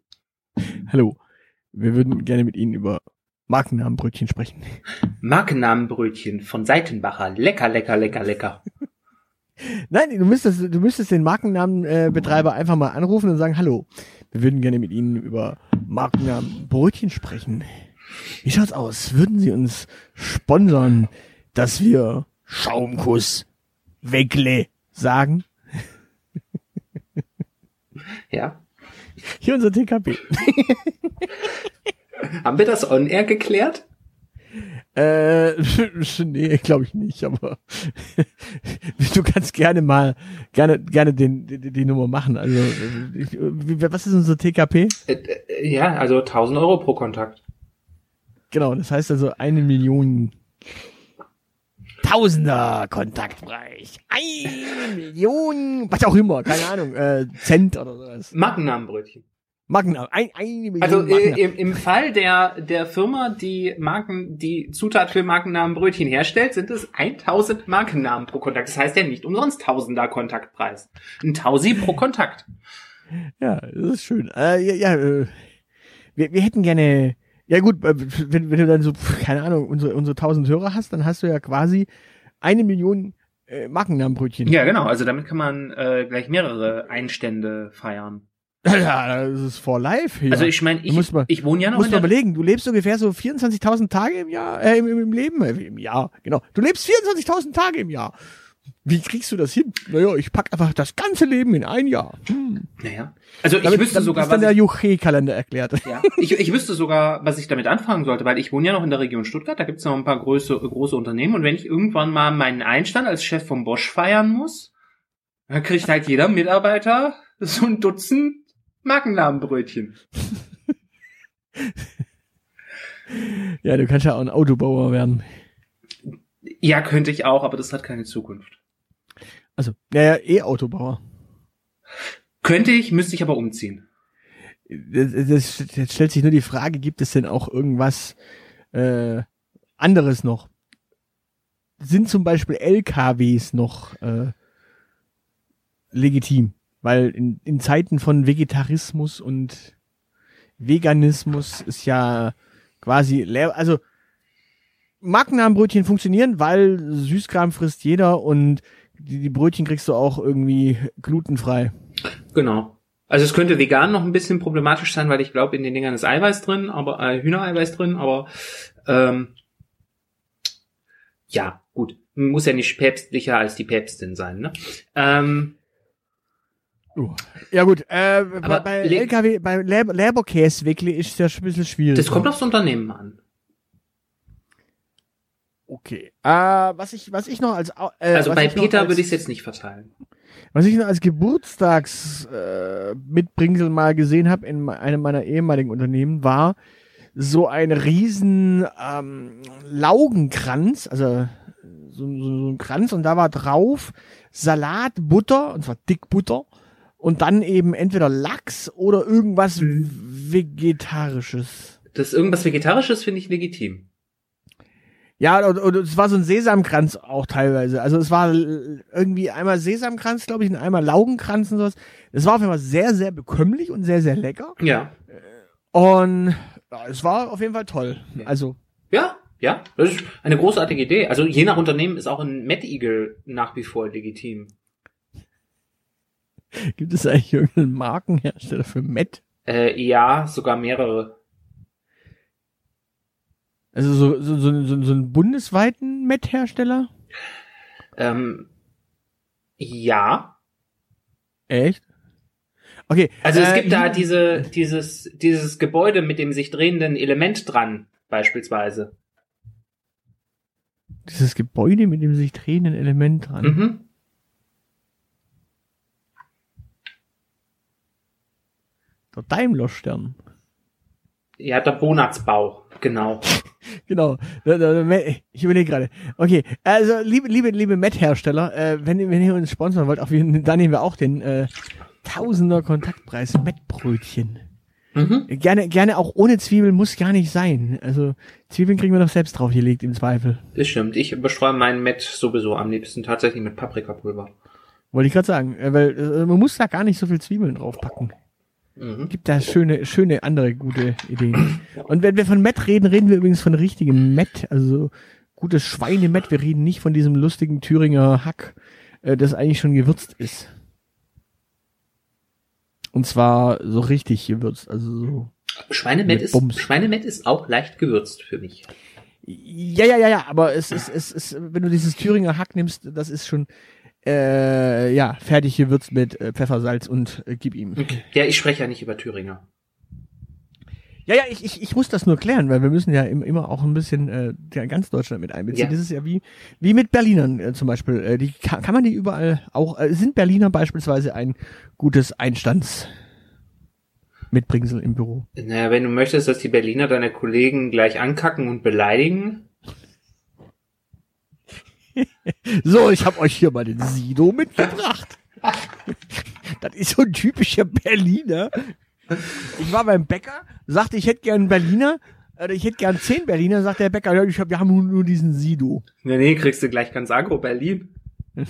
Hallo, wir würden gerne mit Ihnen über Markennamenbrötchen sprechen. Markennamenbrötchen von Seitenbacher. Lecker, lecker, lecker, lecker. Nein, du müsstest, du müsstest den Markennamenbetreiber einfach mal anrufen und sagen, hallo, wir würden gerne mit Ihnen über Markennamenbrötchen sprechen. Wie schaut's aus? Würden Sie uns sponsern, dass wir Schaumkuss Wegle sagen? Ja. Hier unser TKP. Haben wir das on-air geklärt? Äh, nee, glaube ich nicht, aber du kannst gerne mal, gerne, gerne den, die, die Nummer machen. Also, ich, was ist unser TKP? Äh, äh, ja, also 1000 Euro pro Kontakt. Genau, das heißt also eine Million Tausender Kontaktbereich. Eine Million, was auch immer, keine Ahnung, äh, Cent oder sowas. Markennamenbrötchen. Marken, ein, eine Million Also äh, Markennamen. im, im Fall der der Firma, die Marken, die Zutat für Markennamenbrötchen herstellt, sind es 1000 Markennamen pro Kontakt. Das heißt ja nicht umsonst Tausender Kontaktpreis. Ein Tausi pro Kontakt. Ja, das ist schön. Äh, ja, ja äh, wir, wir hätten gerne, ja gut, äh, wenn, wenn du dann so, keine Ahnung, unsere, unsere 1000 Hörer hast, dann hast du ja quasi eine Million äh, Markennamenbrötchen. Ja, genau. Also damit kann man äh, gleich mehrere Einstände feiern. Ja, das ist for life hier. Also ich meine, ich, ich wohne ja Du noch musst der, überlegen, du lebst ungefähr so 24.000 Tage im Jahr, äh, im, im im Leben, äh, im Jahr, genau. Du lebst 24.000 Tage im Jahr. Wie kriegst du das hin? Naja, ich pack einfach das ganze Leben in ein Jahr. Hm. Naja. Also ich Damit, wüsste damit sogar, ist dann was der ich, Juche-Kalender erklärt. ja, ich, ich wüsste sogar, was ich damit anfangen sollte, weil ich wohne ja noch in der Region Stuttgart, da gibt's noch ein paar große, große Unternehmen und wenn ich irgendwann mal meinen Einstand als Chef vom Bosch feiern muss, dann kriegt halt jeder Mitarbeiter so ein Dutzend Markennamenbrötchen. Ja, du kannst ja auch ein Autobauer werden. Ja, könnte ich auch, aber das hat keine Zukunft. Also, ja, ja, E-Autobauer. Könnte ich, müsste ich aber umziehen. Das, jetzt stellt sich nur die Frage, gibt es denn auch irgendwas äh, anderes noch? Sind zum Beispiel LKWs noch äh, legitim? Weil in, in Zeiten von Vegetarismus und Veganismus ist ja quasi, leer- also Markennamenbrötchen funktionieren, weil Süßkram frisst jeder und die, die Brötchen kriegst du auch irgendwie glutenfrei. Genau. Also es könnte vegan noch ein bisschen problematisch sein, weil ich glaube, in den Dingern ist Eiweiß drin, aber äh, Hühnereiweiß drin, aber ähm, ja, gut. Muss ja nicht päpstlicher als die Päpstin sein, ne? Ähm, Uh. Ja gut, äh, bei, Aber bei LKW, bei Lab- Leberkäse wirklich ist ja schon ein bisschen schwierig. das kommt aufs Unternehmen an. Okay. Äh, was ich, was ich noch als, äh, Also bei Peter als, würde ich es jetzt nicht verteilen. was ich noch als Geburtstags äh, mal gesehen habe in einem meiner ehemaligen Unternehmen war so ein riesen ähm, Laugenkranz, also so, so, so ein Kranz und da war drauf Salat, Butter, und zwar Dickbutter und dann eben entweder Lachs oder irgendwas Mhm. Vegetarisches. Das irgendwas Vegetarisches finde ich legitim. Ja, und, und es war so ein Sesamkranz auch teilweise. Also es war äh, irgendwie einmal Sesamkranz, glaube ich, und einmal Laugenkranz und sowas. Es war auf jeden Fall sehr, sehr bekömmlich und sehr, sehr lecker. Ja. Und ja, es war auf jeden Fall toll. Ja. Also, Ja, ja. Das ist eine großartige Idee. Also je nach Unternehmen ist auch ein Mad Eagle nach wie vor legitim. gibt es eigentlich irgendeinen Markenhersteller für Met? Äh, ja, sogar mehrere. Also so, so, so, so, so einen bundesweiten Met-Hersteller? Ähm, ja. Echt? Okay. Also es äh, gibt da diese, dieses, dieses Gebäude mit dem sich drehenden Element dran, beispielsweise. Dieses Gebäude mit dem sich drehenden Element dran. Mhm. Der Daimler-Stern. Ja, der Bonatzbau, genau. Genau. Ich überlege gerade. Okay, also liebe, liebe, liebe Met-Hersteller, äh, wenn, ihr- wenn ihr uns sponsern wollt, auch wir, dann nehmen wir auch den äh, Tausender Kontaktpreis Mettbrötchen. Mhm. Gerne, gerne auch ohne Zwiebeln muss gar nicht sein. Also Zwiebeln kriegen wir doch selbst draufgelegt im Zweifel. Das stimmt. Ich bestreue meinen Met sowieso am liebsten tatsächlich mit Paprikapulver. Wollte ich gerade sagen, äh, weil äh, man muss da gar nicht so viel Zwiebeln draufpacken. Mhm. Gibt da schöne, schöne andere gute Ideen. Und wenn wir von Met reden, reden wir übrigens von richtigem Met, also gutes Schweinemett. Wir reden nicht von diesem lustigen Thüringer Hack, äh, das eigentlich schon gewürzt ist. Und zwar so richtig gewürzt, also so. Schweinemett ist, Bums. Schweinemett ist auch leicht gewürzt für mich. Ja, ja, ja, ja, aber es ist, es ist, wenn du dieses Thüringer Hack nimmst, das ist schon, äh, ja, fertig gewürzt mit äh, Pfeffer, Salz und äh, gib ihm. Ja, ich spreche ja nicht über Thüringer. Ja, ja, ich, ich, ich muss das nur klären, weil wir müssen ja im, immer auch ein bisschen äh, ja, ganz Deutschland mit einbeziehen. Ja. Das ist ja wie, wie mit Berlinern äh, zum Beispiel. Äh, die kann, kann man die überall auch, äh, sind Berliner beispielsweise ein gutes Einstands Mitbringsel im Büro. Naja, wenn du möchtest, dass die Berliner deine Kollegen gleich ankacken und beleidigen, So, ich habe euch hier mal den Sido mitgebracht. das ist so ein typischer Berliner. Ich war beim Bäcker, sagte, ich hätte gern einen Berliner, äh, ich hätte gern zehn Berliner, sagt der Bäcker, ja, ich hab, wir haben nur, nur diesen Sido. nee, nee, kriegst du gleich ganz agro Berlin.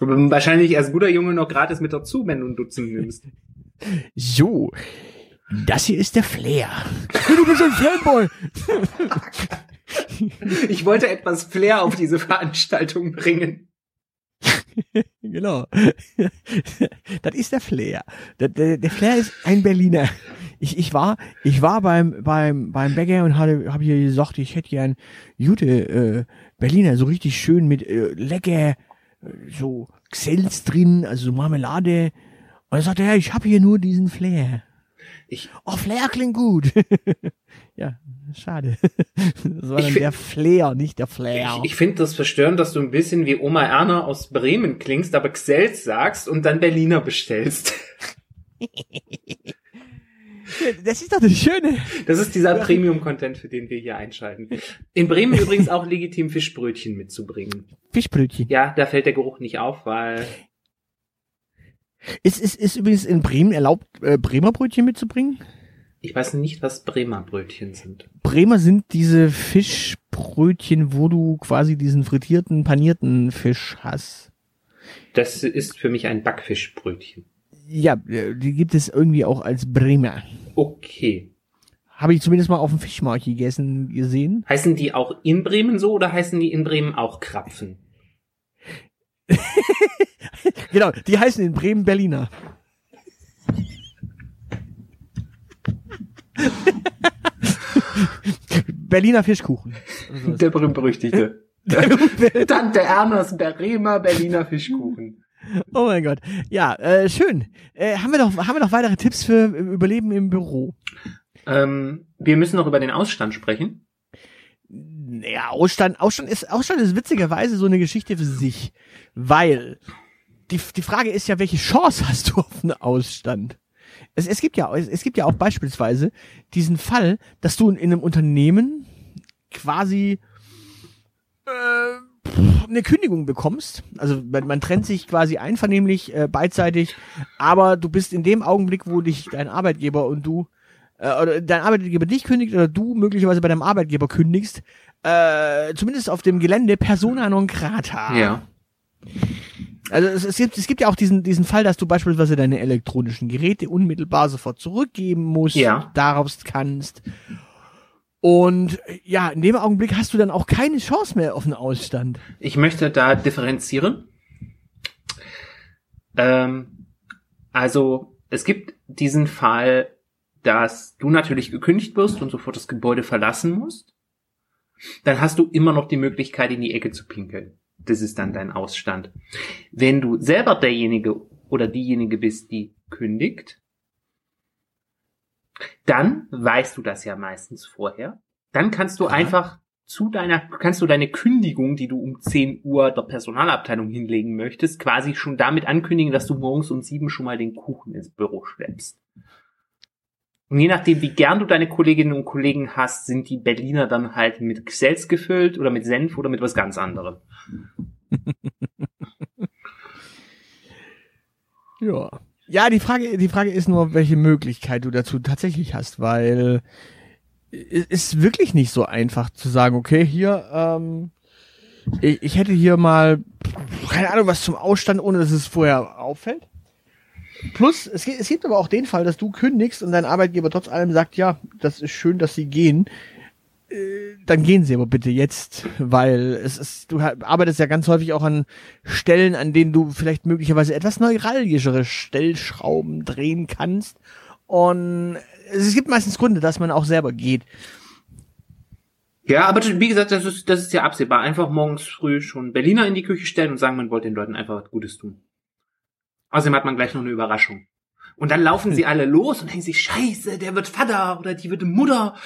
Wahrscheinlich als guter Junge noch gratis mit dazu, wenn du ein Dutzend nimmst. So, das hier ist der Flair. Du bist ein Fanboy. Ich wollte etwas Flair auf diese Veranstaltung bringen. Genau. das ist der Flair. Der, der, der Flair ist ein Berliner. Ich, ich war, ich war beim, beim, beim Bäcker und hatte, habe hier gesagt, ich hätte gern gute äh, Berliner, so richtig schön mit äh, lecker, äh, so Xels drin, also so Marmelade. Und er sagte, ja, ich habe hier nur diesen Flair. Ich, Oh, Flair klingt gut. ja, schade. Das war dann find- der Flair, nicht der Flair. ich, ich finde das verstörend, dass du ein bisschen wie Oma Erna aus Bremen klingst, aber Xels sagst und dann Berliner bestellst. das ist doch das Schöne. Das ist dieser Premium-Content, für den wir hier einschalten. In Bremen übrigens auch legitim Fischbrötchen mitzubringen. Fischbrötchen. Ja, da fällt der Geruch nicht auf, weil Ist, ist, ist übrigens in Bremen erlaubt, äh, Bremer Brötchen mitzubringen? Ich weiß nicht, was Bremer Brötchen sind. Bremer sind diese Fischbrötchen, wo du quasi diesen frittierten, panierten Fisch hast. Das ist für mich ein Backfischbrötchen. Ja, äh, die gibt es irgendwie auch als Bremer. Okay. Habe ich zumindest mal auf dem Fischmarkt gegessen, gesehen. Heißen die auch in Bremen so oder heißen die in Bremen auch Krapfen? Genau, die heißen in Bremen Berliner. Berliner Fischkuchen. Der berühmt-berüchtigte. Tante Ernas Bremer Berliner Fischkuchen. Oh mein Gott. Ja, äh, schön. Äh, haben wir noch, haben wir noch weitere Tipps für äh, Überleben im Büro? Ähm, wir müssen noch über den Ausstand sprechen. Naja, Ausstand, Ausstand ist, Ausstand ist witzigerweise so eine Geschichte für sich. Weil, die, die Frage ist ja, welche Chance hast du auf einen Ausstand? Es, es gibt ja, es, es gibt ja auch beispielsweise diesen Fall, dass du in, in einem Unternehmen quasi, äh, eine Kündigung bekommst. Also man, man trennt sich quasi einvernehmlich, äh, beidseitig, aber du bist in dem Augenblick, wo dich dein Arbeitgeber und du äh, oder dein Arbeitgeber dich kündigt oder du möglicherweise bei deinem Arbeitgeber kündigst, äh, zumindest auf dem Gelände persona non grata. Ja. Also es, es, gibt, es gibt ja auch diesen, diesen Fall, dass du beispielsweise deine elektronischen Geräte unmittelbar sofort zurückgeben musst, Ja. darauf kannst. Und ja, in dem Augenblick hast du dann auch keine Chance mehr auf einen Ausstand. Ich möchte da differenzieren. Ähm, also es gibt diesen Fall, dass du natürlich gekündigt wirst und sofort das Gebäude verlassen musst. Dann hast du immer noch die Möglichkeit, in die Ecke zu pinkeln. Das ist dann dein Ausstand. Wenn du selber derjenige oder diejenige bist, die kündigt, dann weißt du das ja meistens vorher. Dann kannst du Ja. einfach zu deiner, kannst du deine Kündigung, die du um 10 Uhr der Personalabteilung hinlegen möchtest, quasi schon damit ankündigen, dass du morgens um sieben schon mal den Kuchen ins Büro schleppst. Und je nachdem, wie gern du deine Kolleginnen und Kollegen hast, sind die Berliner dann halt mit Xels gefüllt oder mit Senf oder mit was ganz anderem. Ja. Ja, die Frage, die Frage ist nur, welche Möglichkeit du dazu tatsächlich hast, weil es ist wirklich nicht so einfach zu sagen, okay, hier, ähm, ich, ich hätte hier mal, keine Ahnung, was zum Ausstand, ohne dass es vorher auffällt. Plus, es, gibt- es gibt aber auch den Fall, dass du kündigst und dein Arbeitgeber trotz allem sagt, ja, das ist schön, dass sie gehen. Äh, Dann gehen sie aber bitte jetzt, weil es ist, du arbeitest ja ganz häufig auch an Stellen, an denen du vielleicht möglicherweise etwas neuralgischere Stellschrauben drehen kannst. Und es gibt meistens Gründe, dass man auch selber geht. Ja, aber wie gesagt, das ist, das ist ja absehbar. Einfach morgens früh schon Berliner in die Küche stellen und sagen, man wollte den Leuten einfach was Gutes tun. Außerdem hat man gleich noch eine Überraschung. Und dann laufen sie alle los und denken sich, scheiße, der wird Vater oder die wird Mutter.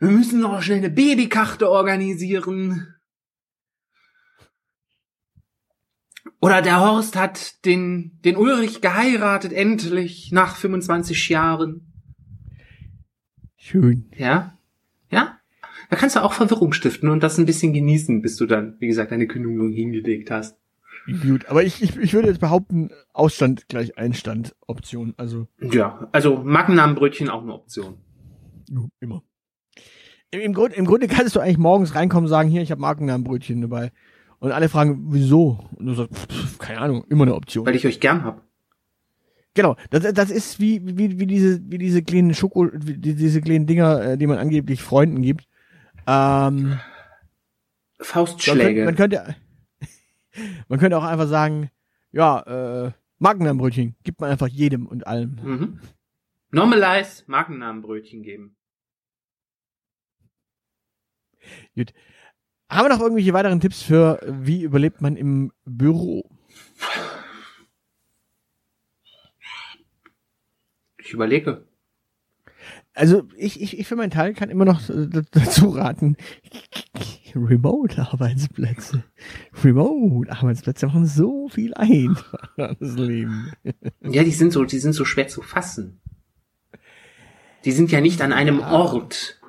Wir müssen noch schnell eine Babykarte organisieren. Oder der Horst hat den, den Ulrich geheiratet, endlich, nach 25 Jahren. Schön. Ja? Ja? Da kannst du auch Verwirrung stiften und das ein bisschen genießen, bis du dann, wie gesagt, deine Kündigung hingelegt hast. Gut, aber ich, ich, ich würde jetzt behaupten, Ausstand gleich Einstand Option. Also Ja, also Markennamenbrötchen auch eine Option. jo, immer. Im, im, Grund, Im Grunde kannst du eigentlich morgens reinkommen und sagen, hier, ich habe Markennamenbrötchen dabei. Und alle fragen, wieso? Und du sagst, pff, keine Ahnung, immer eine Option. Weil ich euch gern hab. Genau, das, das ist wie, wie, wie diese, wie diese kleinen Schoko, wie die- diese kleinen Dinger, äh, die man angeblich Freunden gibt. Ähm, man, könnte, Faustschläge. man könnte, man könnte auch einfach sagen, ja, äh, Markennamenbrötchen gibt man einfach jedem und allem. Mhm. Normalize Markennamenbrötchen geben. Haben wir noch irgendwelche weiteren Tipps für, wie überlebt man im Büro? Ich überlege. Also ich, ich, ich für meinen Teil kann immer noch dazu raten, Remote-Arbeitsplätze. Remote-Arbeitsplätze machen so viel einfacher das Leben. Ja, die sind so, die sind so schwer zu fassen. Die sind ja nicht an einem Ja. Ort.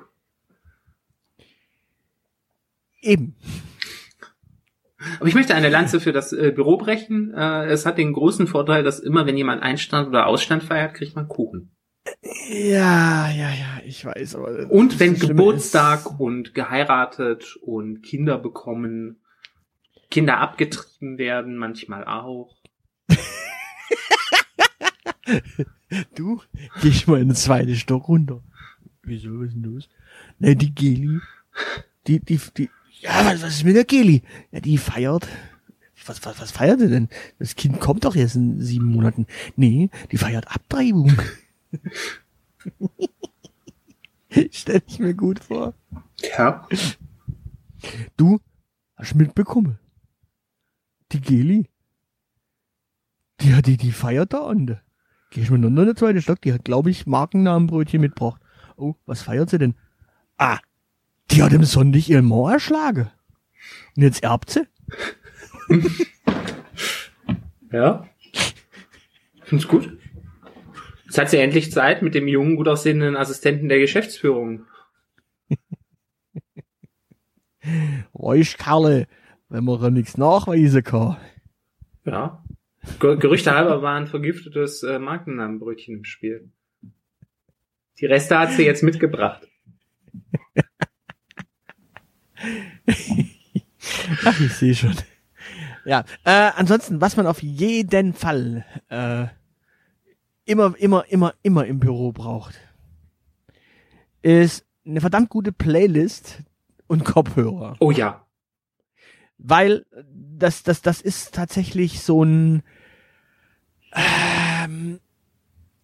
Eben. Aber ich möchte eine Lanze für das äh, Büro brechen. Äh, es hat den großen Vorteil, dass immer, wenn jemand Einstand oder Ausstand feiert, kriegt man Kuchen. Ja, ja, ja, ich weiß, aber. Und wenn Geburtstag und geheiratet und Kinder bekommen, Kinder abgetrieben werden, manchmal auch. Ist, du, geh ich mal in den zweiten Stock runter. Wieso, was ist denn los? Ne, die Geli. Die, die, die, ja, was, was ist mit der Geli? Ja, die feiert. Was, was, was feiert sie denn? Das Kind kommt doch erst in sieben Monaten. Nee, die feiert Abtreibung. Stell ich mir gut vor. Ja. Du, hast mitbekommen? Die Geli. Die hat die, die feiert da an. Geh ich mal noch in den zweiten Stock, die hat, glaube ich, Markennamenbrötchen mitgebracht. Oh, was feiert sie denn? Ah, die hat im Sonntag ihren Mann erschlagen. Und jetzt erbt sie? Ja. Find's gut. Jetzt hat sie endlich Zeit mit dem jungen, gut aussehenden Assistenten der Geschäftsführung. Ruhig, Karle, wenn man da nichts nachweisen kann. Ja. Ge Gerüchte halber war ein vergiftetes äh, Markennamenbrötchen im Spiel. Die Reste hat sie jetzt mitgebracht. Ach, ich sehe schon. Ja, äh, ansonsten, was man auf jeden Fall äh, immer, immer, immer, immer im Büro braucht, ist eine verdammt gute Playlist und Kopfhörer. Oh ja. Weil das, das, das ist tatsächlich so ein ähm,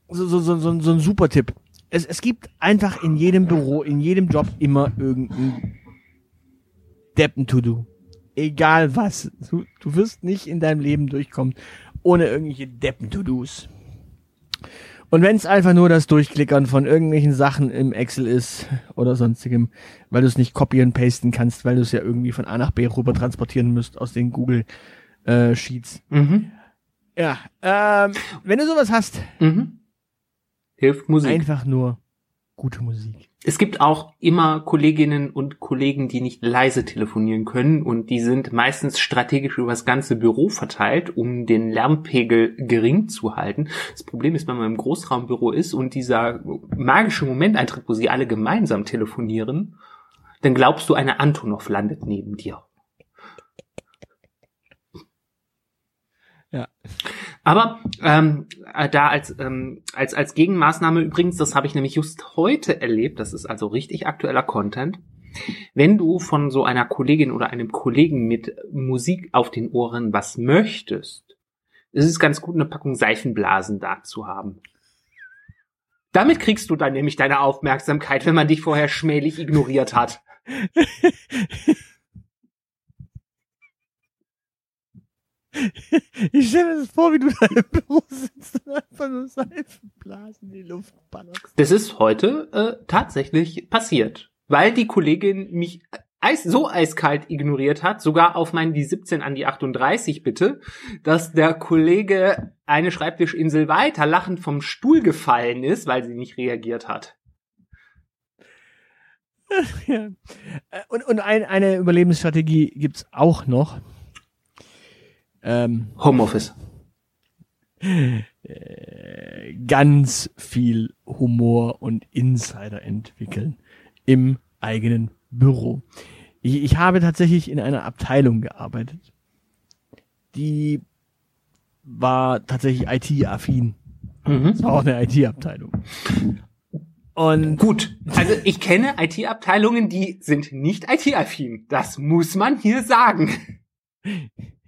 so, so, so, so, so ein super Tipp. Es, es gibt einfach in jedem Büro, in jedem Job immer irgendein Deppen-To-Do. Egal was. Du, du wirst nicht in deinem Leben durchkommen ohne irgendwelche Deppen-To-Dos. Und wenn es einfach nur das Durchklickern von irgendwelchen Sachen im Excel ist oder sonstigem, weil du es nicht copy und pasten kannst, weil du es ja irgendwie von A nach B rüber transportieren müsst aus den Google äh, Sheets. Mhm. Ja, ähm, wenn du sowas hast, Mhm. Hilft Musik. einfach nur gute Musik. Es gibt auch immer Kolleginnen und Kollegen, die nicht leise telefonieren können und die sind meistens strategisch über das ganze Büro verteilt, um den Lärmpegel gering zu halten. Das Problem ist, wenn man im Großraumbüro ist und dieser magische Moment eintritt, wo sie alle gemeinsam telefonieren, dann glaubst du, eine Antonov landet neben dir. Ja. Aber ähm, äh, da als, ähm, als, als Gegenmaßnahme übrigens, das habe ich nämlich just heute erlebt, das ist also richtig aktueller Content. Wenn du von so einer Kollegin oder einem Kollegen mit Musik auf den Ohren was möchtest, ist es ganz gut, eine Packung Seifenblasen da zu haben. Damit kriegst du dann nämlich deine Aufmerksamkeit, wenn man dich vorher schmählich ignoriert hat. Ich stelle mir das vor, wie du da im Büro sitzt und einfach nur Seifenblasen in die Luft ballerst. Das ist heute äh, tatsächlich passiert, weil die Kollegin mich eis so eiskalt ignoriert hat, sogar auf mein die 17 an die 38 bitte, dass der Kollege eine Schreibtischinsel weiter lachend vom Stuhl gefallen ist, weil sie nicht reagiert hat. ja. Äh, Und, und ein, eine Überlebensstrategie gibt's auch noch. Ähm, Homeoffice. äh, ganz viel Humor und Insider entwickeln im eigenen Büro. Ich, ich habe tatsächlich in einer Abteilung gearbeitet, die war tatsächlich IT-affin. Mhm. Es war auch eine IT-Abteilung. Und Gut, also ich kenne IT-Abteilungen, die sind nicht IT-affin. Das muss man hier sagen.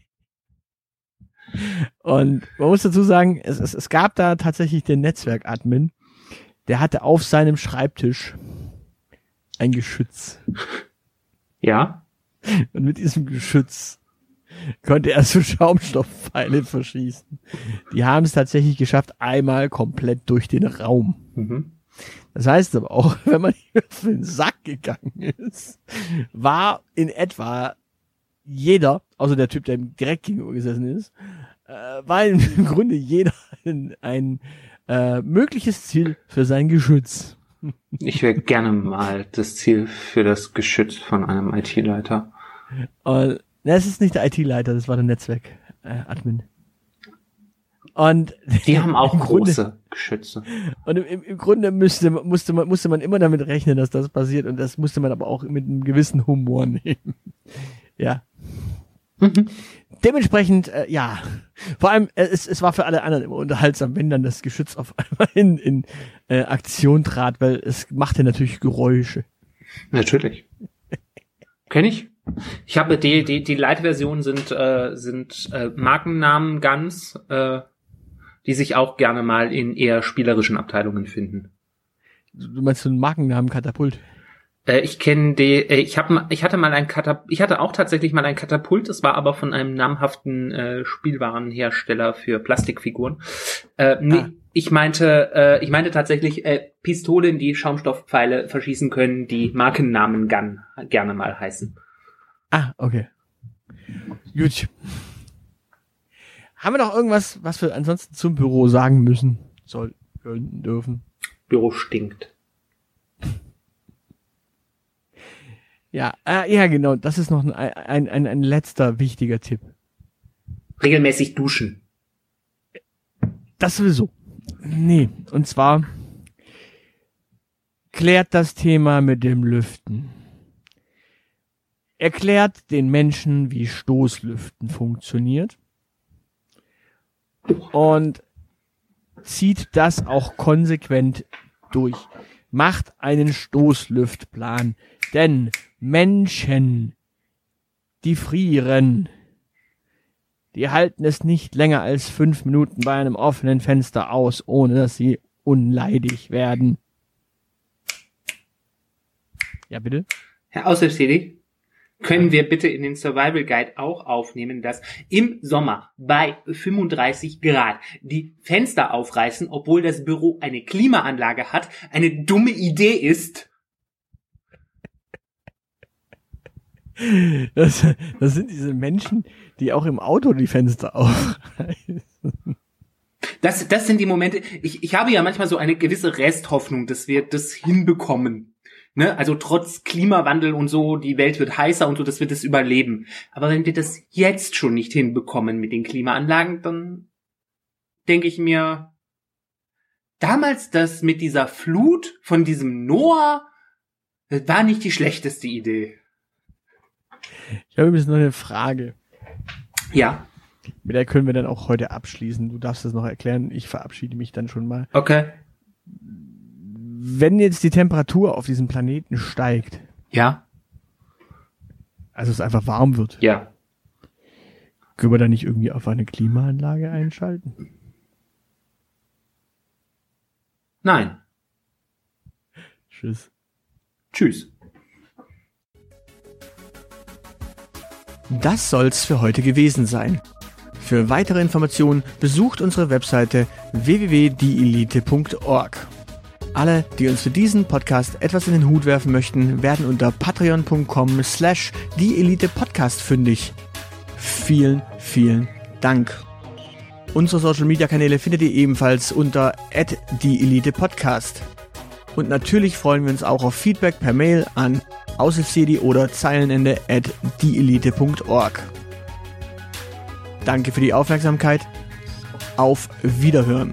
Und man muss dazu sagen, es, es, es gab da tatsächlich den Netzwerk-Admin, der hatte auf seinem Schreibtisch ein Geschütz. Ja. Und mit diesem Geschütz konnte er so Schaumstoffpfeile verschießen. Die haben es tatsächlich geschafft, einmal komplett durch den Raum. Mhm. Das heißt aber auch, wenn man hier auf den Sack gegangen ist, war in etwa jeder, außer der Typ, der direkt gegenüber gesessen ist, äh, war im Grunde jeder ein, ein äh, mögliches Ziel für sein Geschütz. Ich wäre gerne mal das Ziel für das Geschütz von einem IT-Leiter. Und na, es ist nicht der IT-Leiter, das war der Netzwerk-Admin. Und Die haben auch Grunde, große Geschütze. Und im, im Grunde müsste, musste, man, musste man immer damit rechnen, dass das passiert. Und das musste man aber auch mit einem gewissen Humor nehmen. Ja. Mhm. Dementsprechend, äh, ja. Vor allem, äh, es, es war für alle anderen immer unterhaltsam, wenn dann das Geschütz auf einmal in, in äh, Aktion trat, weil es machte natürlich Geräusche. Natürlich. Kenn ich. Ich habe die, die, die Light-Versionen sind, äh, sind äh, Markennamen ganz, äh, die sich auch gerne mal in eher spielerischen Abteilungen finden. Du meinst so einen Markennamen Katapult? Äh, ich kenne die, äh, ich habe, ich hatte mal ein Katapult, ich hatte auch tatsächlich mal ein Katapult, das war aber von einem namhaften äh, Spielwarenhersteller für Plastikfiguren. Äh, nee, Ah. ich meinte, äh, ich meinte tatsächlich äh, Pistolen, die Schaumstoffpfeile verschießen können, die Markennamen Gun gerne mal heißen. Ah, okay. Gut. Haben wir noch irgendwas, was wir ansonsten zum Büro sagen müssen, sollten, dürfen? Büro stinkt. Ja, äh, ja, genau. Das ist noch ein, ein, ein, ein letzter wichtiger Tipp. Regelmäßig duschen. Das sowieso. Nee, und zwar klärt das Thema mit dem Lüften. Erklärt den Menschen, wie Stoßlüften funktioniert. Und zieht das auch konsequent durch. Macht einen Stoßlüftplan. Denn Menschen, die frieren, die halten es nicht länger als fünf Minuten bei einem offenen Fenster aus, ohne dass sie unleidig werden. Ja, bitte? Herr Aushilfsjedi, können wir bitte in den Survival Guide auch aufnehmen, dass im Sommer bei 35 Grad die Fenster aufreißen, obwohl das Büro eine Klimaanlage hat, eine dumme Idee ist? Das, das sind diese Menschen, die auch im Auto die Fenster aufreißen. Das, das sind die Momente, ich, ich habe ja manchmal so eine gewisse Resthoffnung, dass wir das hinbekommen. Ne? Also trotz Klimawandel und so, die Welt wird heißer und so, dass wir das überleben. Aber wenn wir das jetzt schon nicht hinbekommen mit den Klimaanlagen, dann denke ich mir, damals das mit dieser Flut von diesem Noah, war nicht die schlechteste Idee. Ich habe übrigens noch eine Frage. Ja, Mit der können wir dann auch heute abschließen. Du darfst das noch erklären. Ich verabschiede mich dann schon mal. okay. Wenn jetzt die Temperatur auf diesem Planeten steigt, Ja, also es einfach warm wird, ja. können wir da nicht irgendwie auf eine Klimaanlage einschalten? Nein. Tschüss. Tschüss. Das soll's für heute gewesen sein. Für weitere Informationen besucht unsere Webseite www.dielite.org. Alle, die uns für diesen Podcast etwas in den Hut werfen möchten, werden unter patreon.com slash dieelitepodcast fündig. Vielen, vielen Dank. Unsere Social Media Kanäle findet ihr ebenfalls unter @dieelitepodcast. Und natürlich freuen wir uns auch auf Feedback per Mail an aushilfsjedi oder Zeilenende at dieelite.org. Danke für die Aufmerksamkeit. Auf Wiederhören.